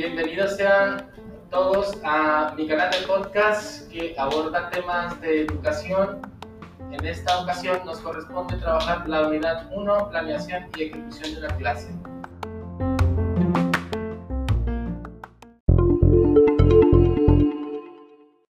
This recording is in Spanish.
Bienvenidos sean todos a mi canal de podcast que aborda temas de educación. En esta ocasión nos corresponde trabajar la unidad 1, planeación y ejecución de la clase.